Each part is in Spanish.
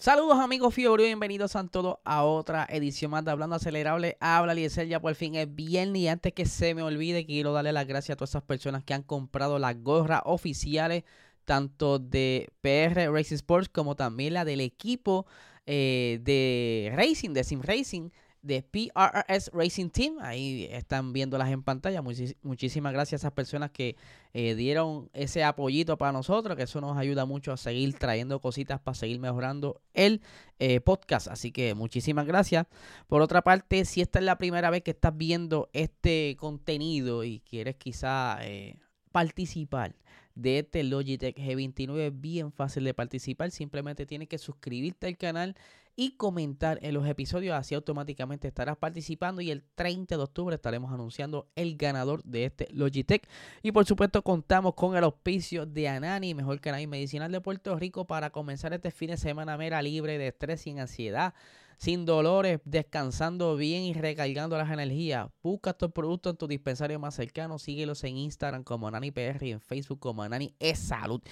Saludos amigos Fiebre, bienvenidos a todos a otra edición más de Hablando Acelerable. Habla Liesel, ya por fin es viernes y antes que se me olvide quiero darle las gracias a todas esas personas que han comprado las gorras oficiales tanto de PR Racing Sports como también la del equipo eh, de Racing, de Sim Racing de PRRS Racing Team. Ahí están viéndolas en pantalla. muchísimas gracias a esas personas que eh, dieron ese apoyito para nosotros, que eso nos ayuda mucho a seguir trayendo cositas para seguir mejorando el eh, podcast. Así que muchísimas gracias. Por otra parte, si esta es la primera vez que estás viendo este contenido y quieres quizá eh, participar de este Logitech G29 es bien fácil de participar. Simplemente tienes que suscribirte al canal y comentar en los episodios. Así automáticamente estarás participando y el 30 de octubre estaremos anunciando el ganador de este Logitech. Y por supuesto contamos con el auspicio de Anani, mejor canal medicinal de Puerto Rico para comenzar este fin de semana mera libre de estrés y ansiedad sin dolores, descansando bien y recargando las energías. Busca estos productos en tu dispensario más cercano. Síguelos en Instagram como PR y en Facebook como Nani es Salud.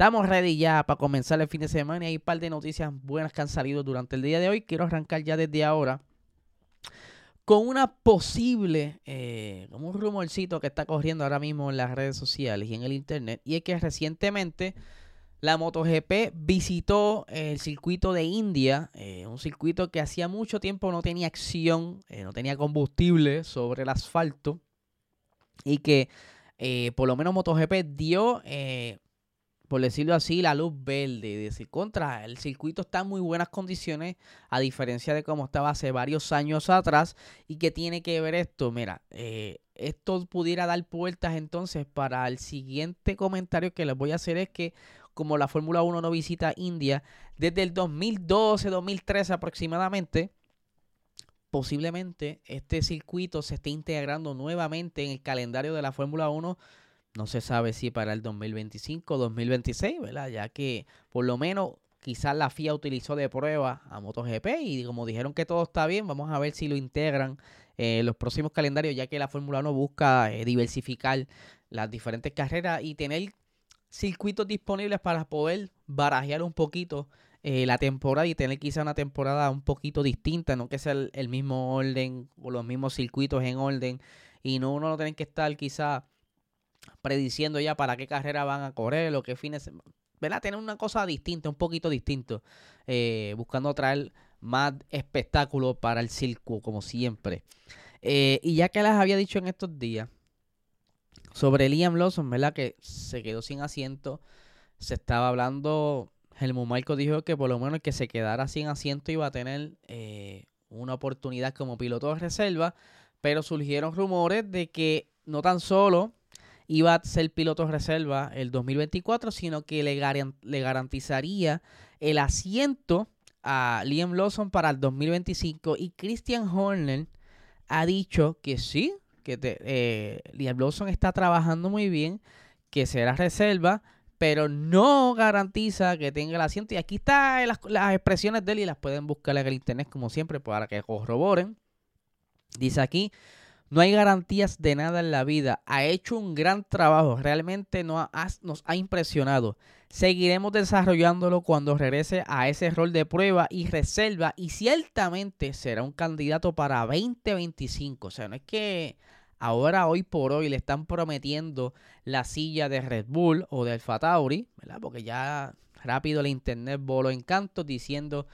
Estamos ready ya para comenzar el fin de semana y hay un par de noticias buenas que han salido durante el día de hoy. Quiero arrancar ya desde ahora con una posible, eh, como un rumorcito que está corriendo ahora mismo en las redes sociales y en el internet. Y es que recientemente la MotoGP visitó el circuito de India, eh, un circuito que hacía mucho tiempo no tenía acción, eh, no tenía combustible sobre el asfalto y que por lo menos MotoGP dio por decirlo así, la luz verde. Decir, contra, el circuito está en muy buenas condiciones, a diferencia de cómo estaba hace varios años atrás. ¿Y qué tiene que ver esto? Mira, eh, esto pudiera dar puertas entonces para el siguiente comentario que les voy a hacer es que como la Fórmula 1 no visita India desde el 2012, 2013 aproximadamente, posiblemente este circuito se esté integrando nuevamente en el calendario de la Fórmula 1 no se sabe si para el 2025 o 2026, ¿verdad? Ya que por lo menos quizás la FIA utilizó de prueba a MotoGP y como dijeron que todo está bien, vamos a ver si lo integran en los próximos calendarios, ya que la Fórmula 1 busca eh, diversificar las diferentes carreras y tener circuitos disponibles para poder barajear un poquito eh, la temporada y tener quizá una temporada un poquito distinta, no que sea el, mismo orden o los mismos circuitos en orden y no uno no tiene que estar quizá prediciendo ya para qué carrera van a correr, lo que fines, ¿verdad? Tener una cosa distinta, un poquito distinto, eh, buscando traer más espectáculo para el circo, como siempre. Eh, y ya que les había dicho en estos días sobre Liam Lawson, ¿verdad? Que se quedó sin asiento, se estaba hablando, Helmut Marco dijo que por lo menos el que se quedara sin asiento iba a tener eh, una oportunidad como piloto de reserva, pero surgieron rumores de que no tan solo iba a ser piloto reserva el 2024, sino que le, le garantizaría el asiento a Liam Lawson para el 2025. Y Christian Horner ha dicho que sí, que eh, Liam Lawson está trabajando muy bien, que será reserva, pero no garantiza que tenga el asiento. Y aquí están las, las expresiones de él y las pueden buscar en el internet como siempre para que corroboren. Dice aquí, no hay garantías de nada en la vida. Ha hecho un gran trabajo. Realmente nos ha, impresionado. Seguiremos desarrollándolo cuando regrese a ese rol de prueba y reserva. Y ciertamente será un candidato para 2025. O sea, no es que ahora, hoy por hoy, le están prometiendo la silla de Red Bull o de Alfa Tauri, ¿verdad? Porque ya rápido el internet voló en canto diciendo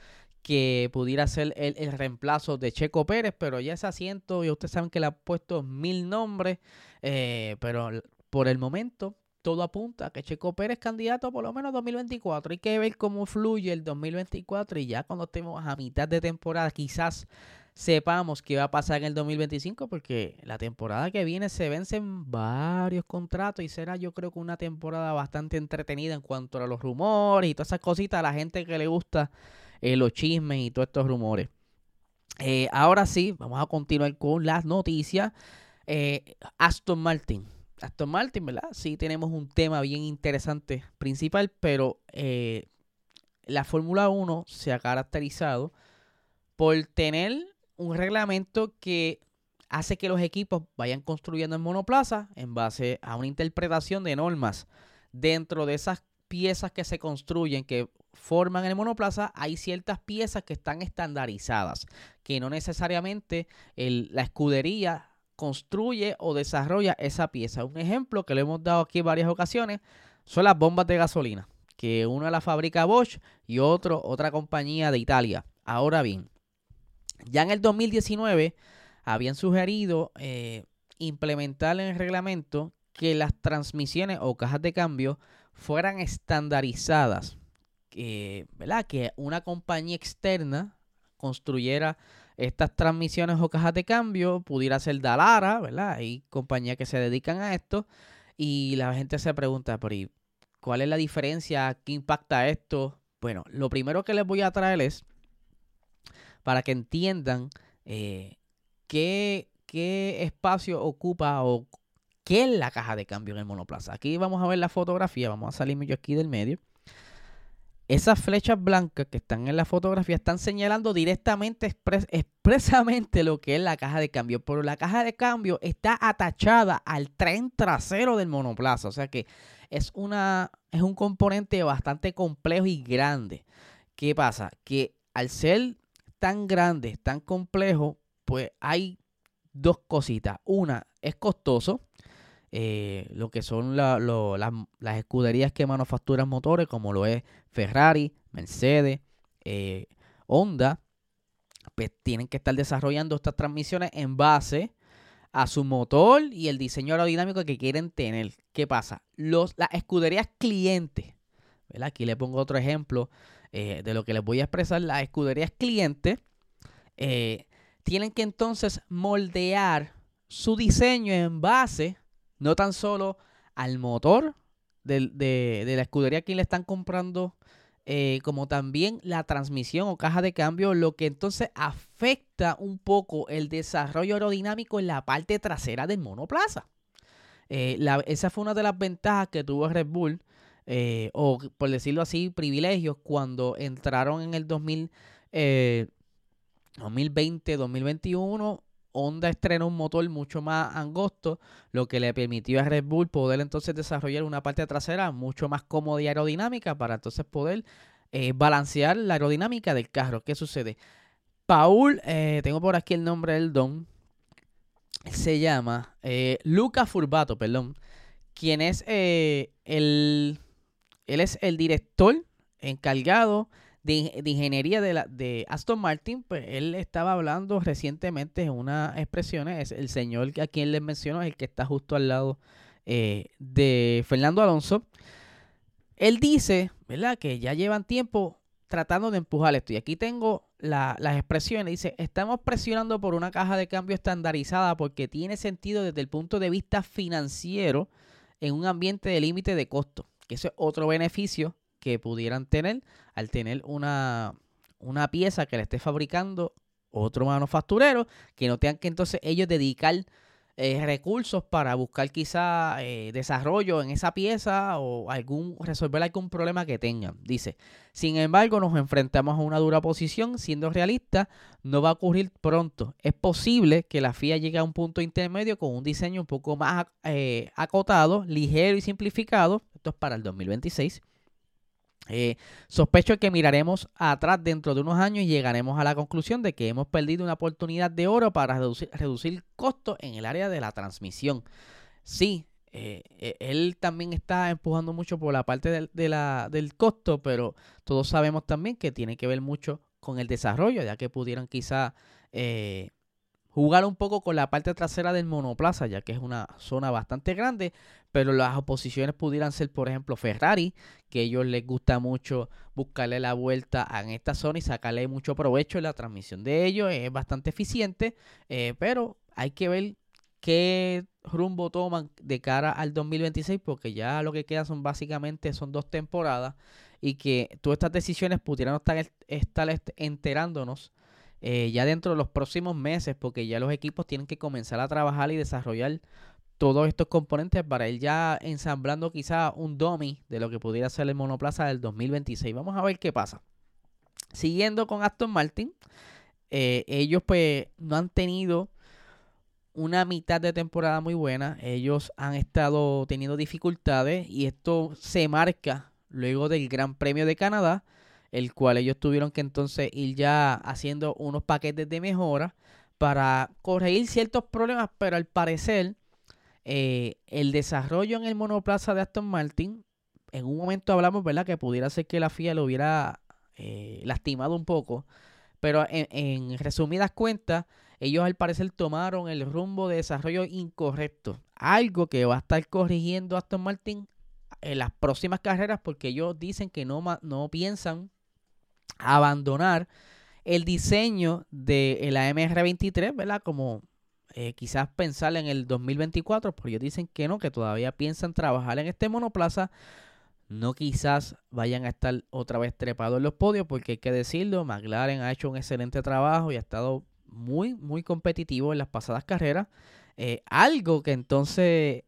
que pudiera ser el, reemplazo de Checo Pérez, pero ya ese asiento, ya ustedes saben que le ha puesto mil nombres, eh, pero por el momento todo apunta a que Checo Pérez es candidato por lo menos 2024. Hay que ver cómo fluye el 2024 y ya cuando estemos a mitad de temporada quizás sepamos qué va a pasar en el 2025 porque la temporada que viene se vencen varios contratos y será yo creo que una temporada bastante entretenida en cuanto a los rumores y todas esas cositas a la gente que le gusta eh, los chismes y todos estos rumores. Eh, ahora sí, vamos a continuar con las noticias. Eh, Aston Martin. Aston Martin, ¿verdad? Sí tenemos un tema bien interesante principal, pero la Fórmula 1 se ha caracterizado por tener un reglamento que hace que los equipos vayan construyendo en monoplaza en base a una interpretación de normas. Dentro de esas piezas que se construyen, que forman el monoplaza, hay ciertas piezas que están estandarizadas, que no necesariamente la escudería construye o desarrolla esa pieza. Un ejemplo que le hemos dado aquí en varias ocasiones son las bombas de gasolina, que una la fabrica Bosch y otro otra compañía de Italia. Ahora bien, ya en el 2019 habían sugerido eh, implementar en el reglamento que las transmisiones o cajas de cambio fueran estandarizadas. ¿Verdad? Que una compañía externa construyera estas transmisiones o cajas de cambio, pudiera ser Dalara, ¿verdad? Hay compañías que se dedican a esto y la gente se pregunta, ¿cuál es la diferencia? ¿Qué impacta esto? Bueno, lo primero que les voy a traer es para que entiendan eh, qué, espacio ocupa o qué es la caja de cambio en el monoplaza. Aquí vamos a ver la fotografía, vamos a salirme yo aquí del medio. Esas flechas blancas que están en la fotografía están señalando directamente, expresamente lo que es la caja de cambio. Pero la caja de cambio está atachada al tren trasero del monoplaza. O sea que es, una, es un componente bastante complejo y grande. ¿Qué pasa? Que al ser tan grande, tan complejo, pues hay dos cositas. Una, es costoso. Eh, lo que son las, escuderías que manufacturan motores, como lo es Ferrari, Mercedes, eh, Honda, pues tienen que estar desarrollando estas transmisiones en base a su motor y el diseño aerodinámico que quieren tener. ¿Qué pasa? Los, las escuderías clientes, aquí le pongo otro ejemplo, eh, de lo que les voy a expresar, las escuderías clientes eh, tienen que entonces moldear su diseño en base no tan solo al motor de, la escudería que le están comprando, eh, como también la transmisión o caja de cambio, lo que entonces afecta un poco el desarrollo aerodinámico en la parte trasera del monoplaza. esa fue una de las ventajas que tuvo Red Bull eh, o por decirlo así, privilegios cuando entraron en el 2000, 2020, 2021. Honda estrenó un motor mucho más angosto, lo que le permitió a Red Bull poder entonces desarrollar una parte trasera mucho más cómoda y aerodinámica para entonces poder eh, balancear la aerodinámica del carro. ¿Qué sucede? Paul, eh, tengo por aquí el nombre del don, se llama Luca Furbato, perdón, quien es el él es el director encargado de, ingeniería de, la, de Aston Martin. Pues él estaba hablando recientemente en unas expresiones. Es el señor a quien les menciono, el que está justo al lado eh, de Fernando Alonso. Él dice, ¿verdad?, que ya llevan tiempo tratando de empujar esto. Y aquí tengo las expresiones. Dice, estamos presionando por una caja de cambio estandarizada porque tiene sentido desde el punto de vista financiero en un ambiente de límite de costo que ese es otro beneficio que pudieran tener al tener una, una pieza que le esté fabricando otro manufacturero, que no tengan que entonces ellos dedicar eh, recursos para buscar quizá eh, desarrollo en esa pieza o algún resolver algún problema que tengan. Dice, sin embargo, nos enfrentamos a una dura posición, siendo realista, no va a ocurrir pronto. Es posible que la FIA llegue a un punto intermedio con un diseño un poco más eh, acotado, ligero y simplificado. Esto es para el 2026 eh, sospecho que miraremos atrás dentro de unos años y llegaremos a la conclusión de que hemos perdido una oportunidad de oro para reducir, costos en el área de la transmisión. Sí, eh, eh, él también está empujando mucho por la parte del costo, pero todos sabemos también que tiene que ver mucho con el desarrollo, ya que pudieran quizá jugar un poco con la parte trasera del monoplaza, ya que es una zona bastante grande, pero las oposiciones pudieran ser, por ejemplo, Ferrari, que a ellos les gusta mucho buscarle la vuelta en esta zona y sacarle mucho provecho. La transmisión de ellos es bastante eficiente, eh, pero hay que ver qué rumbo toman de cara al 2026, porque ya lo que queda son básicamente son dos temporadas y que todas estas decisiones pudieran estar, estar enterándonos eh, ya dentro de los próximos meses, porque ya los equipos tienen que comenzar a trabajar y desarrollar todos estos componentes para ir ya ensamblando quizá un dummy de lo que pudiera ser el monoplaza del 2026. Vamos a ver qué pasa. Siguiendo con Aston Martin, eh, ellos pues no han tenido una mitad de temporada muy buena. Ellos han estado teniendo dificultades y esto se marca luego del Gran Premio de Canadá el cual ellos tuvieron que entonces ir ya haciendo unos paquetes de mejora para corregir ciertos problemas, pero al parecer eh, el desarrollo en el monoplaza de Aston Martin, en un momento hablamos, ¿verdad? Que pudiera ser que la FIA lo hubiera eh, lastimado un poco, pero en, resumidas cuentas, ellos al parecer tomaron el rumbo de desarrollo incorrecto, algo que va a estar corrigiendo Aston Martin en las próximas carreras porque ellos dicen que no, no piensan abandonar el diseño de la MR23, ¿verdad? Como eh, quizás pensar en el 2024, porque ellos dicen que no, que todavía piensan trabajar en este monoplaza. No quizás vayan a estar otra vez trepados en los podios, porque hay que decirlo, McLaren ha hecho un excelente trabajo y ha estado muy, muy competitivo en las pasadas carreras. Eh, algo que entonces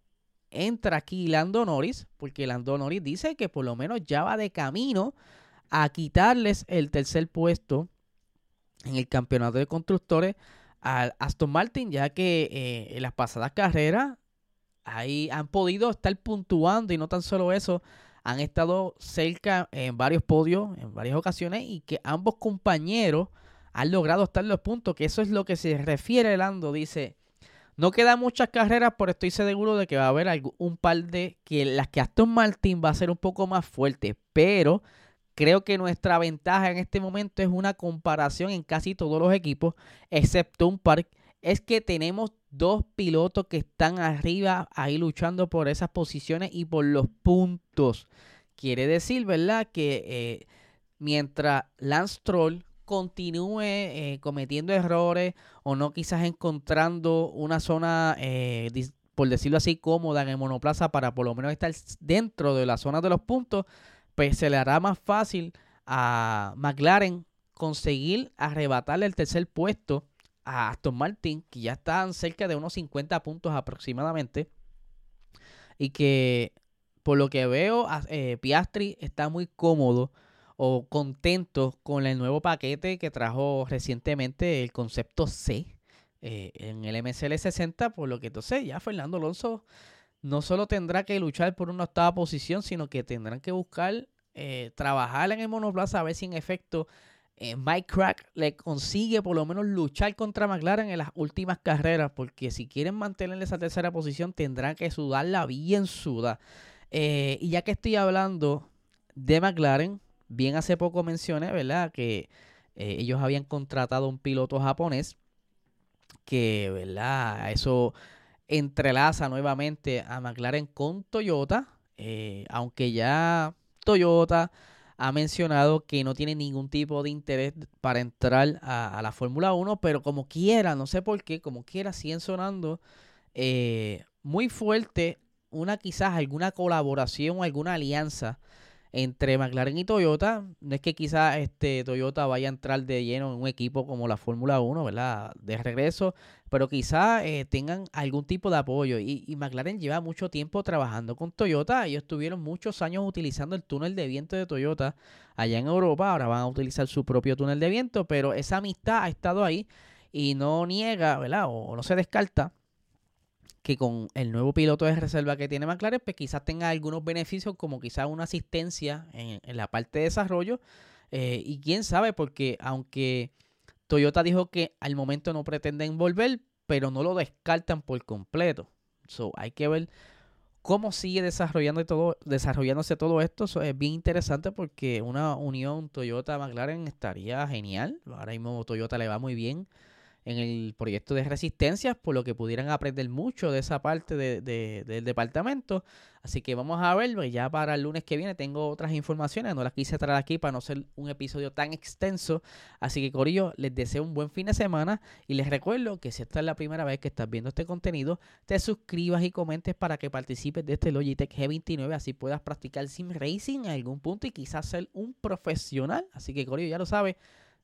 entra aquí Lando Norris, porque Lando Norris dice que por lo menos ya va de camino a quitarles el tercer puesto en el campeonato de constructores al Aston Martin, ya que eh, en las pasadas carreras ahí han podido estar puntuando y no tan solo eso, han estado cerca en varios podios, en varias ocasiones y que ambos compañeros han logrado estar los puntos, que eso es lo que se refiere Lando, dice, no quedan muchas carreras, pero estoy seguro de que va a haber un par de que las que Aston Martin va a ser un poco más fuerte, pero Creo que nuestra ventaja en este momento es una comparación en casi todos los equipos, excepto un par, es que tenemos dos pilotos que están arriba ahí luchando por esas posiciones y por los puntos. Quiere decir, ¿verdad? Que eh, mientras Lance Troll continúe eh, cometiendo errores o no quizás encontrando una zona, eh, por decirlo así, cómoda en el monoplaza para por lo menos estar dentro de la zona de los puntos, pues se le hará más fácil a McLaren conseguir arrebatarle el tercer puesto a Aston Martin, que ya están cerca de unos 50 puntos aproximadamente. Y que por lo que veo, eh, Piastri está muy cómodo o contento con el nuevo paquete que trajo recientemente el concepto C eh, en el MSL 60, por lo que entonces ya Fernando Alonso no solo tendrá que luchar por una octava posición, sino que tendrán que buscar eh, trabajar en el monoplaza a ver si en efecto eh, Mike Crack le consigue por lo menos luchar contra McLaren en las últimas carreras, porque si quieren mantener esa tercera posición tendrán que sudarla bien suda. Eh, y ya que estoy hablando de McLaren, bien hace poco mencioné, ¿verdad? Que ellos habían contratado un piloto japonés que, ¿verdad? Eso entrelaza nuevamente a McLaren con Toyota, eh, aunque ya Toyota ha mencionado que no tiene ningún tipo de interés para entrar a, la Fórmula 1, pero como quiera, no sé por qué, como quiera, siguen sonando eh, muy fuerte una quizás alguna colaboración o alguna alianza entre McLaren y Toyota. No es que quizás este Toyota vaya a entrar de lleno en un equipo como la Fórmula 1, ¿verdad? De regreso, pero quizás eh, tengan algún tipo de apoyo. Y, y, McLaren lleva mucho tiempo trabajando con Toyota. Ellos tuvieron muchos años utilizando el túnel de viento de Toyota allá en Europa. Ahora van a utilizar su propio túnel de viento, pero esa amistad ha estado ahí y no niega, ¿verdad? o no se descarta que con el nuevo piloto de reserva que tiene McLaren, pues quizás tenga algunos beneficios como quizás una asistencia en, la parte de desarrollo. Eh, y quién sabe, porque aunque Toyota dijo que al momento no pretenden volver, pero no lo descartan por completo. So, hay que ver cómo sigue desarrollando todo, desarrollándose todo esto. es bien interesante porque una unión Toyota-McLaren estaría genial. Ahora mismo Toyota le va muy bien en el proyecto de resistencias, por lo que pudieran aprender mucho de esa parte del departamento. Así que vamos a ver, pues, ya para el lunes que viene tengo otras informaciones, no las quise traer aquí para no ser un episodio tan extenso. Así que Corillo, les deseo un buen fin de semana y les recuerdo que si esta es la primera vez que estás viendo este contenido, te suscribas y comentes para que participes de este Logitech G29, así puedas practicar sim racing en algún punto y quizás ser un profesional. Así que Corillo, ya lo sabes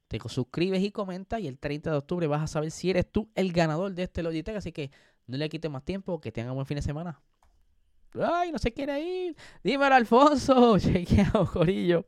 te suscribes y comenta y el 30 de octubre vas a saber si eres tú el ganador de este Logitech. Así que no le quite más tiempo, que tengan buen fin de semana. Ay, no se quiere ir. Dímelo, Alfonso. Chequeado, Corillo.